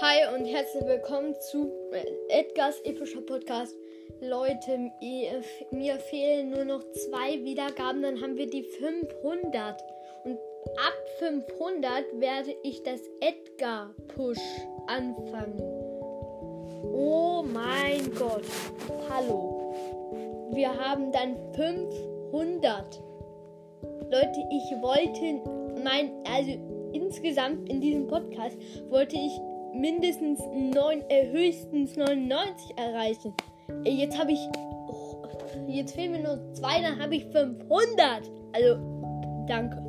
Hi und herzlich willkommen zu Edgars epischer Podcast. Leute, mir fehlen nur noch zwei Wiedergaben, dann haben wir die 500. Und ab 500 werde ich das Edgar-Push anfangen. Oh mein Gott. Hallo. Wir haben dann 500. Leute, ich wollte mein, also insgesamt in diesem Podcast wollte ich mindestens 9, äh, höchstens 99 erreichen. Äh, jetzt habe ich, oh, jetzt fehlen mir nur zwei, dann habe ich 500. Also, danke.